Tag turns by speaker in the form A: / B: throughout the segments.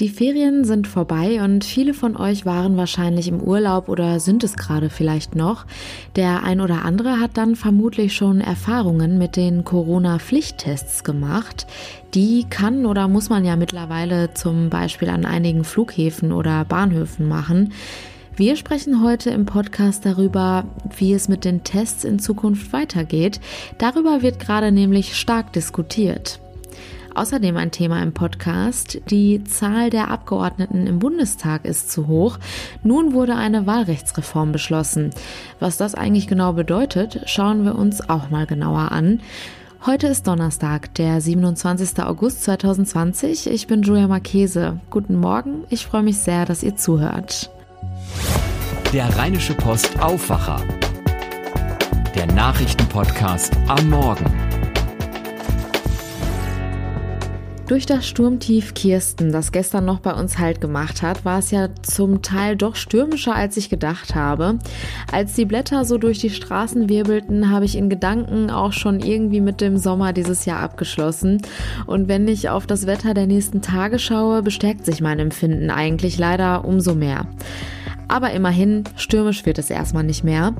A: Die Ferien sind vorbei und viele von euch waren wahrscheinlich im Urlaub oder sind es gerade vielleicht noch. Der ein oder andere hat dann vermutlich schon Erfahrungen mit den Corona-Pflichttests gemacht. Die kann oder muss man ja mittlerweile zum Beispiel an einigen Flughäfen oder Bahnhöfen machen. Wir sprechen heute im Podcast darüber, wie es mit den Tests in Zukunft weitergeht. Darüber wird gerade nämlich stark diskutiert. Außerdem ein Thema im Podcast. Die Zahl der Abgeordneten im Bundestag ist zu hoch. Nun wurde eine Wahlrechtsreform beschlossen. Was das eigentlich genau bedeutet, schauen wir uns auch mal genauer an. Heute ist Donnerstag, der 27. August 2020. Ich bin Julia Marchese. Guten Morgen. Ich freue mich sehr, dass ihr zuhört.
B: Der Rheinische Post Aufwacher. Der Nachrichtenpodcast am Morgen.
A: Durch das Sturmtief Kirsten, das gestern noch bei uns Halt gemacht hat, war es ja zum Teil doch stürmischer, als ich gedacht habe. Als die Blätter so durch die Straßen wirbelten, habe ich in Gedanken auch schon irgendwie mit dem Sommer dieses Jahr abgeschlossen. Und wenn ich auf das Wetter der nächsten Tage schaue, bestärkt sich mein Empfinden eigentlich leider umso mehr. Aber immerhin, stürmisch wird es erstmal nicht mehr.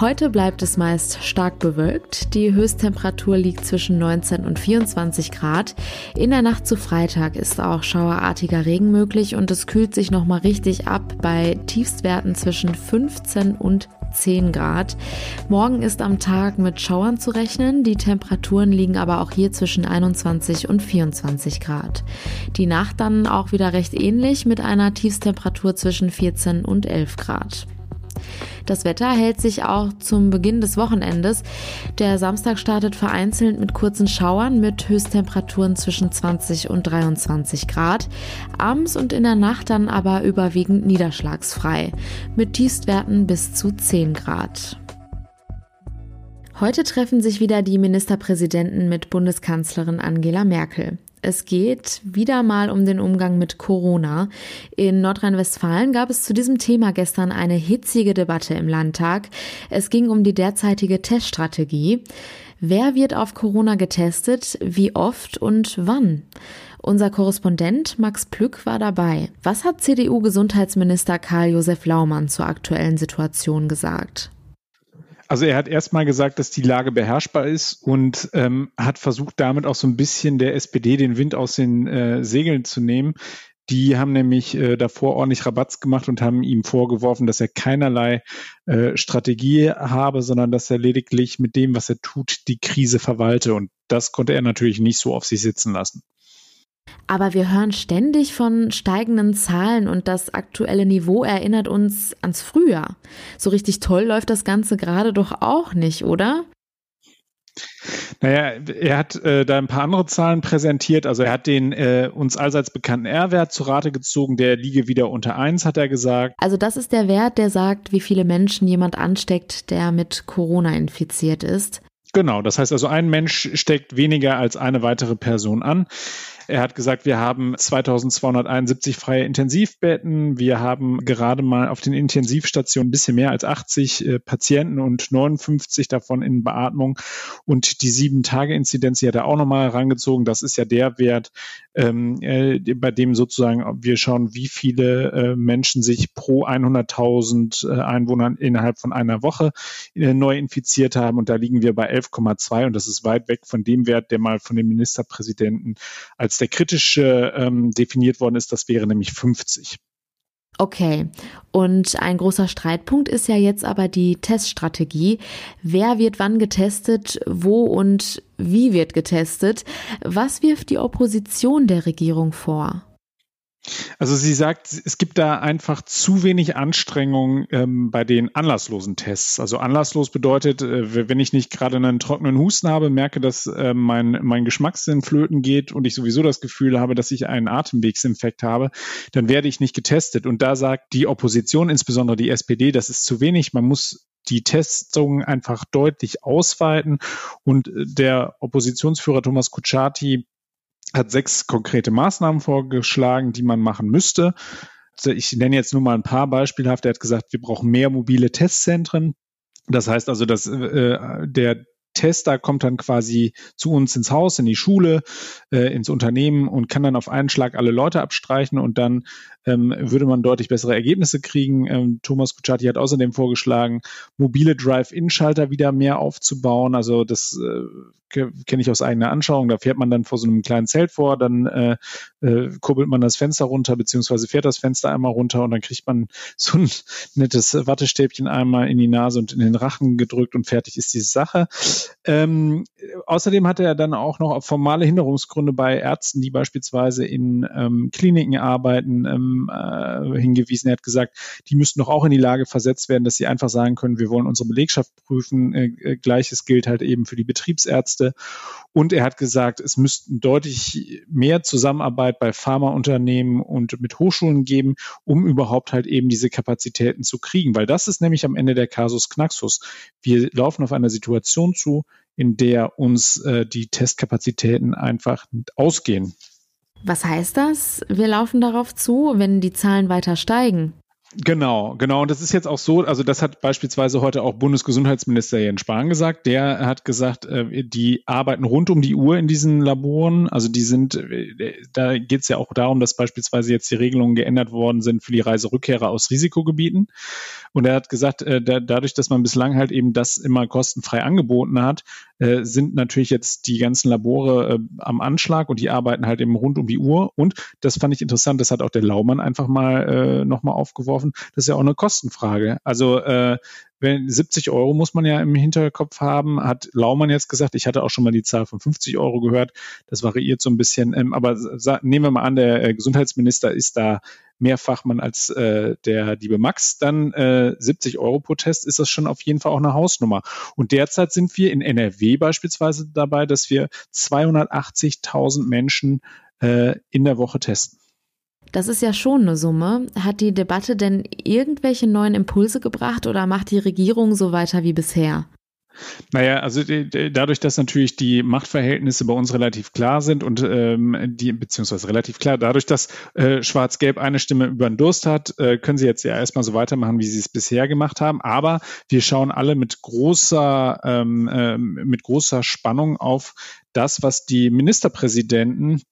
A: Heute bleibt es meist stark bewölkt. Die Höchsttemperatur liegt zwischen 19 und 24 Grad. In der Nacht zu Freitag ist auch schauerartiger Regen möglich und es kühlt sich nochmal richtig ab bei Tiefstwerten zwischen 15 und 10 Grad. Morgen ist am Tag mit Schauern zu rechnen. Die Temperaturen liegen aber auch hier zwischen 21 und 24 Grad. Die Nacht dann auch wieder recht ähnlich mit einer Tiefstemperatur zwischen 14 und 11 Grad. Das Wetter hält sich auch zum Beginn des Wochenendes. Der Samstag startet vereinzelt mit kurzen Schauern mit Höchsttemperaturen zwischen 20 und 23 Grad. Abends und in der Nacht dann aber überwiegend niederschlagsfrei mit Tiefstwerten bis zu 10 Grad. Heute treffen sich wieder die Ministerpräsidenten mit Bundeskanzlerin Angela Merkel. Es geht wieder mal um den Umgang mit Corona. In Nordrhein-Westfalen gab es zu diesem Thema gestern eine hitzige Debatte im Landtag. Es ging um die derzeitige Teststrategie. Wer wird auf Corona getestet? Wie oft und wann? Unser Korrespondent Max Plück war dabei. Was hat CDU-Gesundheitsminister Karl-Josef Laumann zur aktuellen Situation gesagt?
C: Also er hat erstmal gesagt, dass die Lage beherrschbar ist und ähm, hat versucht, damit auch so ein bisschen der SPD den Wind aus den äh, Segeln zu nehmen. Die haben nämlich äh, davor ordentlich Rabatz gemacht und haben ihm vorgeworfen, dass er keinerlei äh, Strategie habe, sondern dass er lediglich mit dem, was er tut, die Krise verwalte. Und das konnte er natürlich nicht so auf sich sitzen lassen.
A: Aber wir hören ständig von steigenden Zahlen und das aktuelle Niveau erinnert uns ans Frühjahr. So richtig toll läuft das Ganze gerade doch auch nicht, oder?
C: Naja, er hat äh, da ein paar andere Zahlen präsentiert. Also er hat den äh, uns allseits bekannten R-Wert zu Rate gezogen, der liege wieder unter 1, hat er gesagt.
A: Also das ist der Wert, der sagt, wie viele Menschen jemand ansteckt, der mit Corona infiziert ist.
C: Genau, das heißt also, ein Mensch steckt weniger als eine weitere Person an. Er hat gesagt, wir haben 2271 freie Intensivbetten. Wir haben gerade mal auf den Intensivstationen ein bisschen mehr als 80 äh, Patienten und 59 davon in Beatmung. Und die Sieben-Tage-Inzidenz, die hat er auch nochmal herangezogen. Das ist ja der Wert, ähm, äh, bei dem sozusagen wir schauen, wie viele äh, Menschen sich pro 100.000 äh, Einwohnern innerhalb von einer Woche äh, neu infiziert haben. Und da liegen wir bei 11,2 und das ist weit weg von dem Wert, der mal von dem Ministerpräsidenten als der kritische ähm, definiert worden ist, das wäre nämlich 50.
A: Okay, und ein großer Streitpunkt ist ja jetzt aber die Teststrategie. Wer wird wann getestet, wo und wie wird getestet? Was wirft die Opposition der Regierung vor?
C: Also sie sagt, es gibt da einfach zu wenig Anstrengung ähm, bei den anlasslosen Tests. Also anlasslos bedeutet, äh, wenn ich nicht gerade einen trockenen Husten habe, merke, dass äh, mein, mein Geschmackssinn flöten geht und ich sowieso das Gefühl habe, dass ich einen Atemwegsinfekt habe, dann werde ich nicht getestet. Und da sagt die Opposition, insbesondere die SPD, das ist zu wenig. Man muss die Testungen einfach deutlich ausweiten. Und äh, der Oppositionsführer Thomas Kutschaty hat sechs konkrete Maßnahmen vorgeschlagen, die man machen müsste. Ich nenne jetzt nur mal ein paar beispielhaft. Er hat gesagt, wir brauchen mehr mobile Testzentren. Das heißt also, dass äh, der Tester kommt dann quasi zu uns ins Haus, in die Schule, äh, ins Unternehmen und kann dann auf einen Schlag alle Leute abstreichen und dann ähm, würde man deutlich bessere Ergebnisse kriegen. Ähm, Thomas Kutschaty hat außerdem vorgeschlagen, mobile Drive-In-Schalter wieder mehr aufzubauen. Also das äh, kenne ich aus eigener Anschauung. Da fährt man dann vor so einem kleinen Zelt vor, dann äh, äh, kurbelt man das Fenster runter, beziehungsweise fährt das Fenster einmal runter und dann kriegt man so ein nettes Wattestäbchen einmal in die Nase und in den Rachen gedrückt und fertig ist die Sache. Ähm, außerdem hatte er dann auch noch auf formale Hinderungsgründe bei Ärzten, die beispielsweise in ähm, Kliniken arbeiten, ähm, äh, hingewiesen. Er hat gesagt, die müssten doch auch in die Lage versetzt werden, dass sie einfach sagen können, wir wollen unsere Belegschaft prüfen. Äh, äh Gleiches gilt halt eben für die Betriebsärzte. Und er hat gesagt, es müssten deutlich mehr Zusammenarbeit bei Pharmaunternehmen und mit Hochschulen geben, um überhaupt halt eben diese Kapazitäten zu kriegen. Weil das ist nämlich am Ende der Kasus Knaxus. Wir laufen auf eine Situation zu, in der uns äh, die Testkapazitäten einfach ausgehen.
A: Was heißt das? Wir laufen darauf zu, wenn die Zahlen weiter steigen.
C: Genau, genau. Und das ist jetzt auch so, also das hat beispielsweise heute auch Bundesgesundheitsminister Jens Spahn gesagt. Der hat gesagt, äh, die arbeiten rund um die Uhr in diesen Laboren. Also die sind, äh, da geht es ja auch darum, dass beispielsweise jetzt die Regelungen geändert worden sind für die Reiserückkehrer aus Risikogebieten. Und er hat gesagt, äh, dadurch, dass man bislang halt eben das immer kostenfrei angeboten hat, sind natürlich jetzt die ganzen Labore am Anschlag und die arbeiten halt eben rund um die Uhr. Und das fand ich interessant, das hat auch der Laumann einfach mal nochmal aufgeworfen kaufen, das ist ja auch eine Kostenfrage. Also äh, wenn 70 Euro muss man ja im Hinterkopf haben, hat Laumann jetzt gesagt, ich hatte auch schon mal die Zahl von 50 Euro gehört, das variiert so ein bisschen, ähm, aber nehmen wir mal an, der äh, Gesundheitsminister ist da mehr Fachmann als äh, der liebe Max, dann äh, 70 Euro pro Test ist das schon auf jeden Fall auch eine Hausnummer. Und derzeit sind wir in NRW beispielsweise dabei, dass wir 280.000 Menschen äh, in der Woche testen.
A: Das ist ja schon eine Summe. Hat die Debatte denn irgendwelche neuen Impulse gebracht oder macht die Regierung so weiter wie bisher?
C: Naja, also dadurch, dass natürlich die Machtverhältnisse bei uns relativ klar sind und ähm, die, beziehungsweise relativ klar, dadurch, dass äh, Schwarz-Gelb eine Stimme über den Durst hat, äh, können sie jetzt ja erstmal so weitermachen, wie sie es bisher gemacht haben. Aber wir schauen alle mit großer, ähm, äh, mit großer Spannung auf das, was die Ministerpräsidenten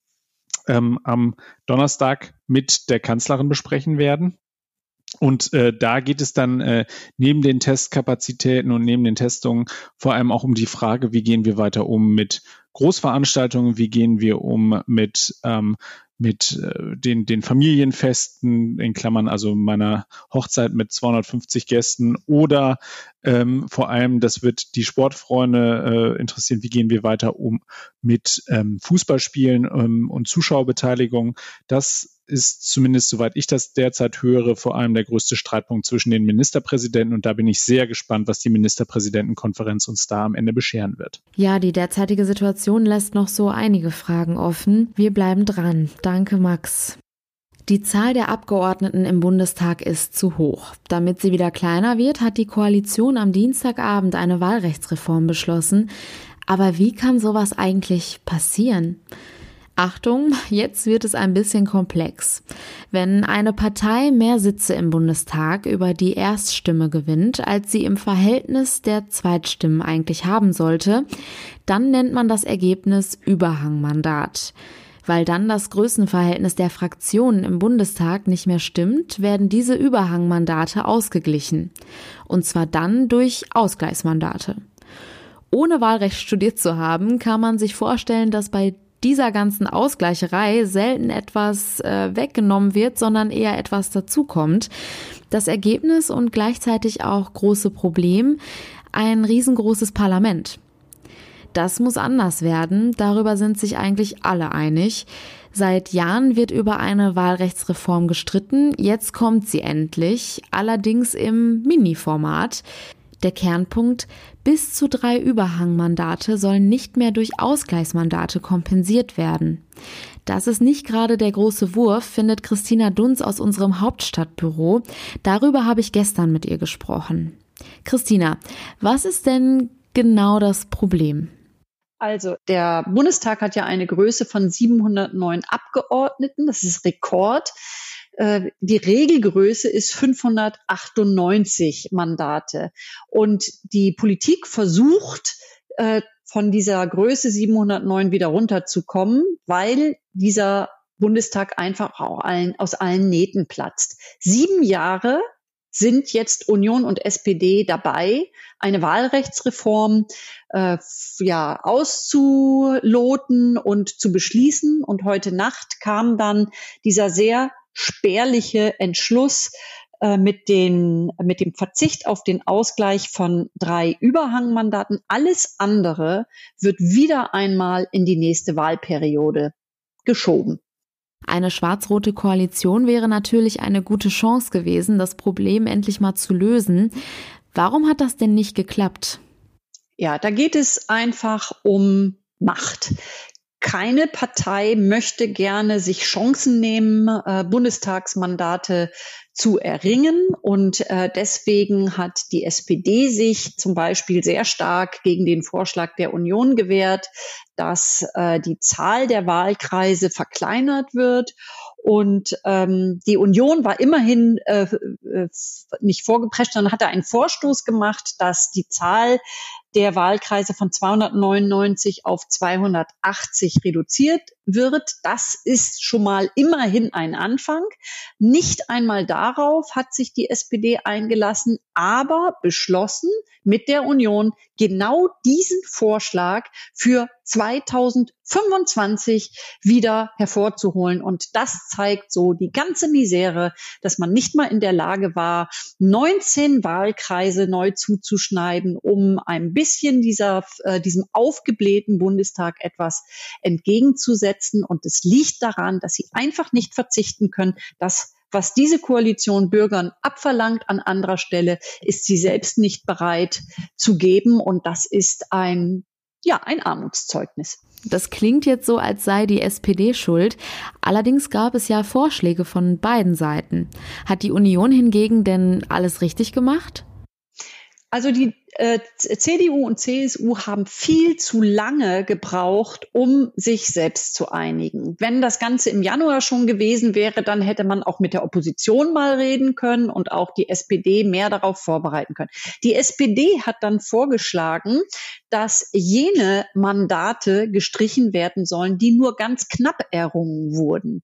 C: ähm, am Donnerstag mit der Kanzlerin besprechen werden. Und äh, da geht es dann äh, neben den Testkapazitäten und neben den Testungen vor allem auch um die Frage, wie gehen wir weiter um mit Großveranstaltungen, wie gehen wir um mit ähm, mit äh, den, den Familienfesten, in Klammern also meiner Hochzeit mit 250 Gästen oder ähm, vor allem, das wird die Sportfreunde äh, interessieren, wie gehen wir weiter um mit ähm, Fußballspielen ähm, und Zuschauerbeteiligung. Das ist zumindest, soweit ich das derzeit höre, vor allem der größte Streitpunkt zwischen den Ministerpräsidenten. Und da bin ich sehr gespannt, was die Ministerpräsidentenkonferenz uns da am Ende bescheren wird.
A: Ja, die derzeitige Situation lässt noch so einige Fragen offen. Wir bleiben dran. Danke, Max. Die Zahl der Abgeordneten im Bundestag ist zu hoch. Damit sie wieder kleiner wird, hat die Koalition am Dienstagabend eine Wahlrechtsreform beschlossen. Aber wie kann sowas eigentlich passieren? Achtung, jetzt wird es ein bisschen komplex. Wenn eine Partei mehr Sitze im Bundestag über die Erststimme gewinnt, als sie im Verhältnis der Zweitstimmen eigentlich haben sollte, dann nennt man das Ergebnis Überhangmandat. Weil dann das Größenverhältnis der Fraktionen im Bundestag nicht mehr stimmt, werden diese Überhangmandate ausgeglichen. Und zwar dann durch Ausgleichsmandate. Ohne Wahlrecht studiert zu haben, kann man sich vorstellen, dass bei dieser ganzen Ausgleicherei selten etwas äh, weggenommen wird, sondern eher etwas dazukommt. Das Ergebnis und gleichzeitig auch große Problem, ein riesengroßes Parlament. Das muss anders werden, darüber sind sich eigentlich alle einig. Seit Jahren wird über eine Wahlrechtsreform gestritten, jetzt kommt sie endlich, allerdings im Mini-Format. Der Kernpunkt, bis zu drei Überhangmandate sollen nicht mehr durch Ausgleichsmandate kompensiert werden. Das ist nicht gerade der große Wurf, findet Christina Dunz aus unserem Hauptstadtbüro. Darüber habe ich gestern mit ihr gesprochen. Christina, was ist denn genau das Problem?
D: Also der Bundestag hat ja eine Größe von 709 Abgeordneten, das ist Rekord. Äh, die Regelgröße ist 598 Mandate. Und die Politik versucht, äh, von dieser Größe 709 wieder runterzukommen, weil dieser Bundestag einfach auch allen, aus allen Nähten platzt. Sieben Jahre sind jetzt Union und SPD dabei, eine Wahlrechtsreform äh, ja auszuloten und zu beschließen. Und heute Nacht kam dann dieser sehr spärliche Entschluss äh, mit, den, mit dem Verzicht auf den Ausgleich von drei Überhangmandaten. Alles andere wird wieder einmal in die nächste Wahlperiode geschoben.
A: Eine schwarz-rote Koalition wäre natürlich eine gute Chance gewesen, das Problem endlich mal zu lösen. Warum hat das denn nicht geklappt?
D: Ja, da geht es einfach um Macht. Keine Partei möchte gerne sich Chancen nehmen, äh, Bundestagsmandate zu erringen. Und äh, deswegen hat die SPD sich zum Beispiel sehr stark gegen den Vorschlag der Union gewehrt, dass äh, die Zahl der Wahlkreise verkleinert wird und ähm, die Union war immerhin äh, äh, nicht vorgeprescht, sondern hatte einen Vorstoß gemacht, dass die Zahl der Wahlkreise von 299 auf 280 reduziert wird. Das ist schon mal immerhin ein Anfang. Nicht einmal darauf hat sich die SPD eingelassen, aber beschlossen mit der Union genau diesen Vorschlag für 2025 wieder hervorzuholen. Und das zeigt so die ganze Misere, dass man nicht mal in der Lage war, 19 Wahlkreise neu zuzuschneiden, um ein bisschen dieser, äh, diesem aufgeblähten Bundestag etwas entgegenzusetzen. Und es liegt daran, dass sie einfach nicht verzichten können, dass was diese Koalition Bürgern abverlangt an anderer Stelle, ist sie selbst nicht bereit zu geben. Und das ist ein, ja, ein Armutszeugnis.
A: Das klingt jetzt so, als sei die SPD schuld. Allerdings gab es ja Vorschläge von beiden Seiten. Hat die Union hingegen denn alles richtig gemacht?
D: Also die äh, CDU und CSU haben viel zu lange gebraucht, um sich selbst zu einigen. Wenn das Ganze im Januar schon gewesen wäre, dann hätte man auch mit der Opposition mal reden können und auch die SPD mehr darauf vorbereiten können. Die SPD hat dann vorgeschlagen, dass jene Mandate gestrichen werden sollen, die nur ganz knapp errungen wurden.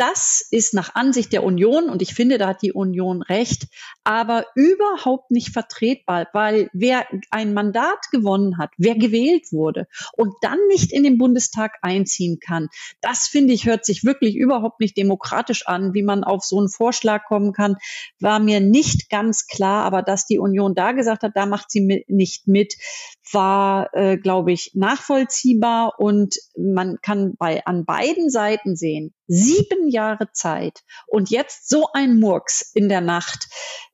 D: Das ist nach Ansicht der Union, und ich finde, da hat die Union recht, aber überhaupt nicht vertretbar, weil wer ein Mandat gewonnen hat, wer gewählt wurde und dann nicht in den Bundestag einziehen kann, das finde ich, hört sich wirklich überhaupt nicht demokratisch an, wie man auf so einen Vorschlag kommen kann, war mir nicht ganz klar, aber dass die Union da gesagt hat, da macht sie nicht mit, war, äh, glaube ich, nachvollziehbar und man kann bei an beiden Seiten sehen, sieben Jahre Zeit und jetzt so ein Murks in der Nacht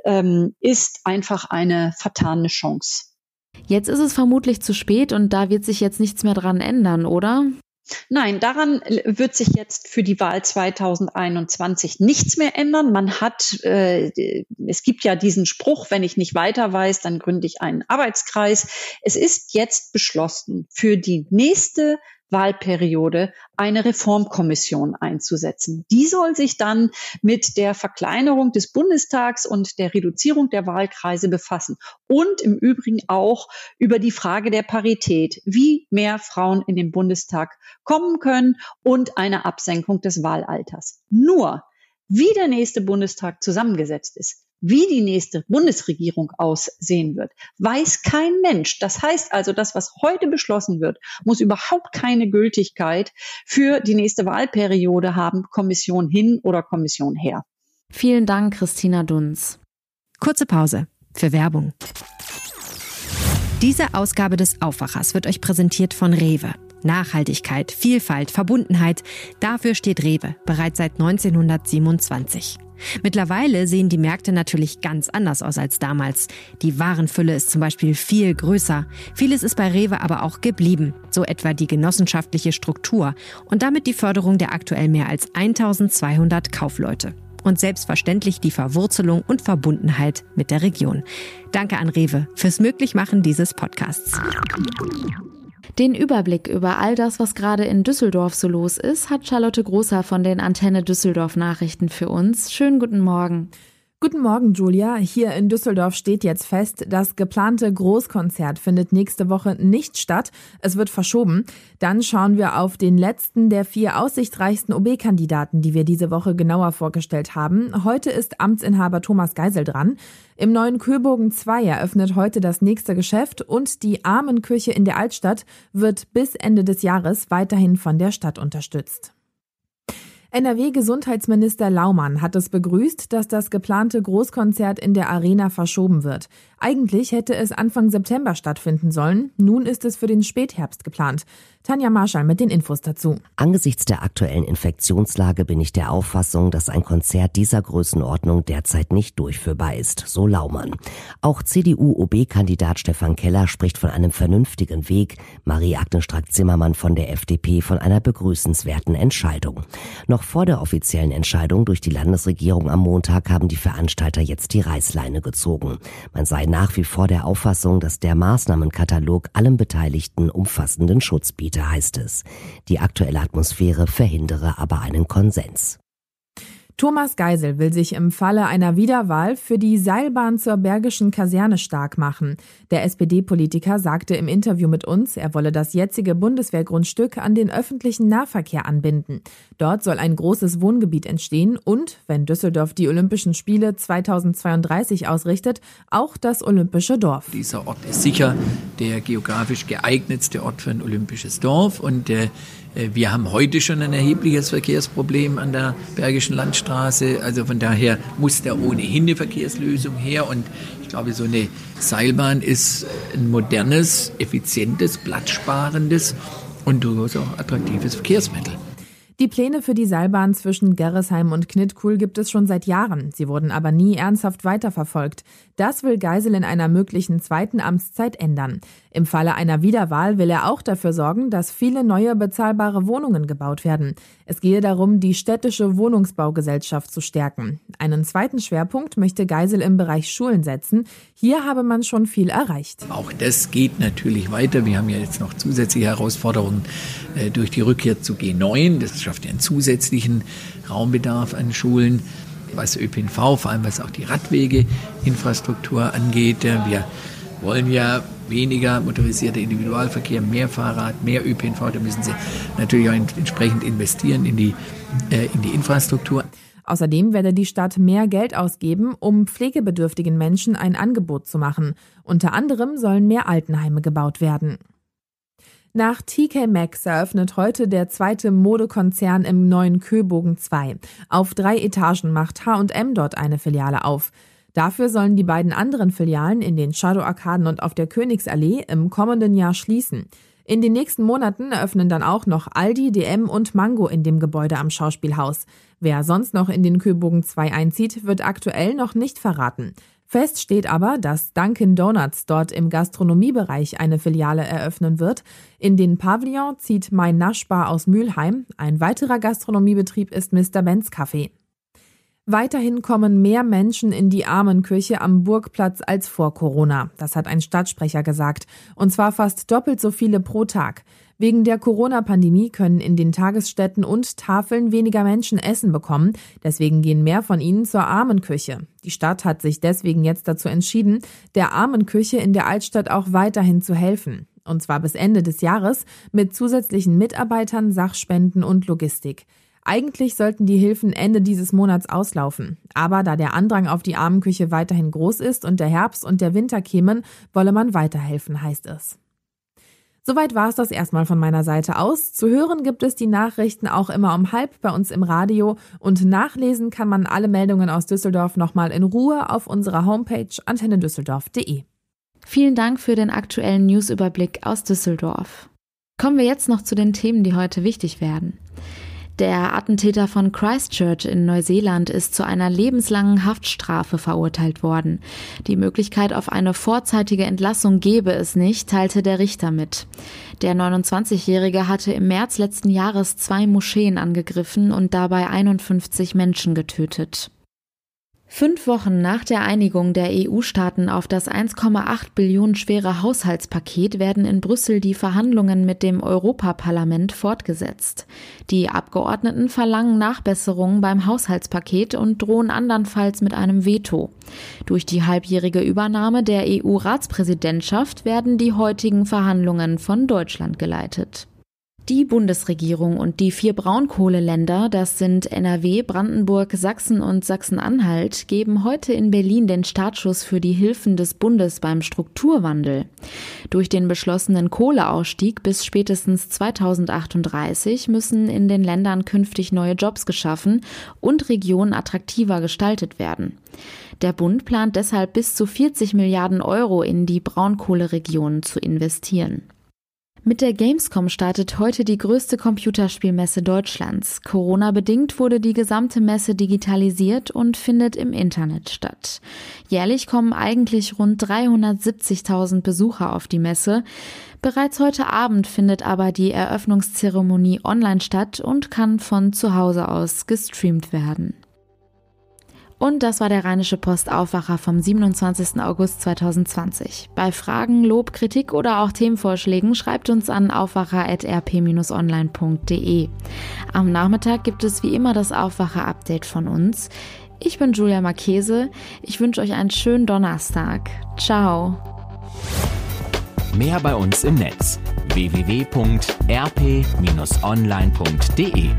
D: ähm, ist einfach eine vertane Chance.
A: Jetzt ist es vermutlich zu spät und da wird sich jetzt nichts mehr dran ändern, oder?
D: Nein, daran wird sich jetzt für die Wahl 2021 nichts mehr ändern. Man hat, äh, es gibt ja diesen Spruch, wenn ich nicht weiter weiß, dann gründe ich einen Arbeitskreis. Es ist jetzt beschlossen, für die nächste Wahlperiode eine Reformkommission einzusetzen. Die soll sich dann mit der Verkleinerung des Bundestags und der Reduzierung der Wahlkreise befassen und im Übrigen auch über die Frage der Parität, wie mehr Frauen in den Bundestag kommen können und eine Absenkung des Wahlalters. Nur wie der nächste Bundestag zusammengesetzt ist, wie die nächste Bundesregierung aussehen wird, weiß kein Mensch. Das heißt also, das, was heute beschlossen wird, muss überhaupt keine Gültigkeit für die nächste Wahlperiode haben, Kommission hin oder Kommission her.
A: Vielen Dank, Christina Dunz.
E: Kurze Pause für Werbung. Diese Ausgabe des Aufwachers wird euch präsentiert von Rewe. Nachhaltigkeit, Vielfalt, Verbundenheit, dafür steht Rewe bereits seit 1927. Mittlerweile sehen die Märkte natürlich ganz anders aus als damals. Die Warenfülle ist zum Beispiel viel größer. Vieles ist bei Rewe aber auch geblieben, so etwa die genossenschaftliche Struktur und damit die Förderung der aktuell mehr als 1200 Kaufleute. Und selbstverständlich die Verwurzelung und Verbundenheit mit der Region. Danke an Rewe fürs Möglichmachen dieses Podcasts.
A: Den Überblick über all das, was gerade in Düsseldorf so los ist, hat Charlotte Großer von den Antenne Düsseldorf Nachrichten für uns. Schönen guten Morgen.
F: Guten Morgen, Julia. Hier in Düsseldorf steht jetzt fest, das geplante Großkonzert findet nächste Woche nicht statt. Es wird verschoben. Dann schauen wir auf den letzten der vier aussichtsreichsten OB-Kandidaten, die wir diese Woche genauer vorgestellt haben. Heute ist Amtsinhaber Thomas Geisel dran. Im neuen Köbogen 2 eröffnet heute das nächste Geschäft und die Armenkirche in der Altstadt wird bis Ende des Jahres weiterhin von der Stadt unterstützt. NRW-Gesundheitsminister Laumann hat es begrüßt, dass das geplante Großkonzert in der Arena verschoben wird. Eigentlich hätte es Anfang September stattfinden sollen. Nun ist es für den Spätherbst geplant. Tanja Marschall mit den Infos dazu.
G: Angesichts der aktuellen Infektionslage bin ich der Auffassung, dass ein Konzert dieser Größenordnung derzeit nicht durchführbar ist, so Laumann. Auch CDU-OB-Kandidat Stefan Keller spricht von einem vernünftigen Weg, Marie-Agnes Strack-Zimmermann von der FDP von einer begrüßenswerten Entscheidung. Noch vor der offiziellen Entscheidung durch die Landesregierung am Montag haben die Veranstalter jetzt die Reißleine gezogen. Man sei nach wie vor der Auffassung, dass der Maßnahmenkatalog allen Beteiligten umfassenden Schutz bietet, heißt es. Die aktuelle Atmosphäre verhindere aber einen Konsens.
F: Thomas Geisel will sich im Falle einer Wiederwahl für die Seilbahn zur Bergischen Kaserne stark machen. Der SPD-Politiker sagte im Interview mit uns, er wolle das jetzige Bundeswehrgrundstück an den öffentlichen Nahverkehr anbinden. Dort soll ein großes Wohngebiet entstehen und, wenn Düsseldorf die Olympischen Spiele 2032 ausrichtet, auch das Olympische Dorf.
H: Dieser Ort ist sicher der geografisch geeignetste Ort für ein olympisches Dorf und äh, wir haben heute schon ein erhebliches Verkehrsproblem an der Bergischen Landstraße. Also von daher muss da ohnehin eine Verkehrslösung her. Und ich glaube, so eine Seilbahn ist ein modernes, effizientes, platzsparendes und durchaus auch attraktives Verkehrsmittel.
F: Die Pläne für die Seilbahn zwischen Gerresheim und Knittkul gibt es schon seit Jahren. Sie wurden aber nie ernsthaft weiterverfolgt. Das will Geisel in einer möglichen zweiten Amtszeit ändern. Im Falle einer Wiederwahl will er auch dafür sorgen, dass viele neue bezahlbare Wohnungen gebaut werden. Es gehe darum, die städtische Wohnungsbaugesellschaft zu stärken. Einen zweiten Schwerpunkt möchte Geisel im Bereich Schulen setzen. Hier habe man schon viel erreicht.
H: Auch das geht natürlich weiter. Wir haben ja jetzt noch zusätzliche Herausforderungen äh, durch die Rückkehr zu G9. Das schafft ja einen zusätzlichen Raumbedarf an Schulen was ÖPNV, vor allem was auch die Radwegeinfrastruktur angeht. Wir wollen ja weniger motorisierter Individualverkehr, mehr Fahrrad, mehr ÖPNV. Da müssen Sie natürlich auch entsprechend investieren in die, äh, in die Infrastruktur.
F: Außerdem werde die Stadt mehr Geld ausgeben, um pflegebedürftigen Menschen ein Angebot zu machen. Unter anderem sollen mehr Altenheime gebaut werden. Nach TK Maxx eröffnet heute der zweite Modekonzern im neuen Köbogen 2. Auf drei Etagen macht H&M dort eine Filiale auf. Dafür sollen die beiden anderen Filialen in den Shadow-Arkaden und auf der Königsallee im kommenden Jahr schließen. In den nächsten Monaten eröffnen dann auch noch Aldi, DM und Mango in dem Gebäude am Schauspielhaus. Wer sonst noch in den Köbogen 2 einzieht, wird aktuell noch nicht verraten. Fest steht aber, dass Dunkin Donuts dort im Gastronomiebereich eine Filiale eröffnen wird. In den Pavillon zieht Mein Naschbar aus Mülheim. Ein weiterer Gastronomiebetrieb ist Mr. Benz Café. Weiterhin kommen mehr Menschen in die Armenkirche am Burgplatz als vor Corona. Das hat ein Stadtsprecher gesagt. Und zwar fast doppelt so viele pro Tag. Wegen der Corona-Pandemie können in den Tagesstätten und Tafeln weniger Menschen Essen bekommen. Deswegen gehen mehr von ihnen zur Armenküche. Die Stadt hat sich deswegen jetzt dazu entschieden, der Armenküche in der Altstadt auch weiterhin zu helfen. Und zwar bis Ende des Jahres mit zusätzlichen Mitarbeitern, Sachspenden und Logistik. Eigentlich sollten die Hilfen Ende dieses Monats auslaufen. Aber da der Andrang auf die Armenküche weiterhin groß ist und der Herbst und der Winter kämen, wolle man weiterhelfen, heißt es. Soweit war es das erstmal von meiner Seite aus. Zu hören gibt es die Nachrichten auch immer um halb bei uns im Radio und nachlesen kann man alle Meldungen aus Düsseldorf nochmal in Ruhe auf unserer Homepage antennedüsseldorf.de.
A: Vielen Dank für den aktuellen Newsüberblick aus Düsseldorf. Kommen wir jetzt noch zu den Themen, die heute wichtig werden. Der Attentäter von Christchurch in Neuseeland ist zu einer lebenslangen Haftstrafe verurteilt worden. Die Möglichkeit auf eine vorzeitige Entlassung gebe es nicht, teilte der Richter mit. Der 29-Jährige hatte im März letzten Jahres zwei Moscheen angegriffen und dabei 51 Menschen getötet. Fünf Wochen nach der Einigung der EU-Staaten auf das 1,8 Billionen schwere Haushaltspaket werden in Brüssel die Verhandlungen mit dem Europaparlament fortgesetzt. Die Abgeordneten verlangen Nachbesserungen beim Haushaltspaket und drohen andernfalls mit einem Veto. Durch die halbjährige Übernahme der EU-Ratspräsidentschaft werden die heutigen Verhandlungen von Deutschland geleitet. Die Bundesregierung und die vier Braunkohleländer, das sind NRW, Brandenburg, Sachsen und Sachsen-Anhalt, geben heute in Berlin den Startschuss für die Hilfen des Bundes beim Strukturwandel. Durch den beschlossenen Kohleausstieg bis spätestens 2038 müssen in den Ländern künftig neue Jobs geschaffen und Regionen attraktiver gestaltet werden. Der Bund plant deshalb bis zu 40 Milliarden Euro in die Braunkohleregionen zu investieren. Mit der Gamescom startet heute die größte Computerspielmesse Deutschlands. Corona-bedingt wurde die gesamte Messe digitalisiert und findet im Internet statt. Jährlich kommen eigentlich rund 370.000 Besucher auf die Messe. Bereits heute Abend findet aber die Eröffnungszeremonie online statt und kann von zu Hause aus gestreamt werden. Und das war der Rheinische Post Aufwacher vom 27. August 2020. Bei Fragen, Lob, Kritik oder auch Themenvorschlägen schreibt uns an aufwacher.rp-online.de. Am Nachmittag gibt es wie immer das Aufwacher-Update von uns. Ich bin Julia Marchese. Ich wünsche euch einen schönen Donnerstag. Ciao.
B: Mehr bei uns im Netz www.rp-online.de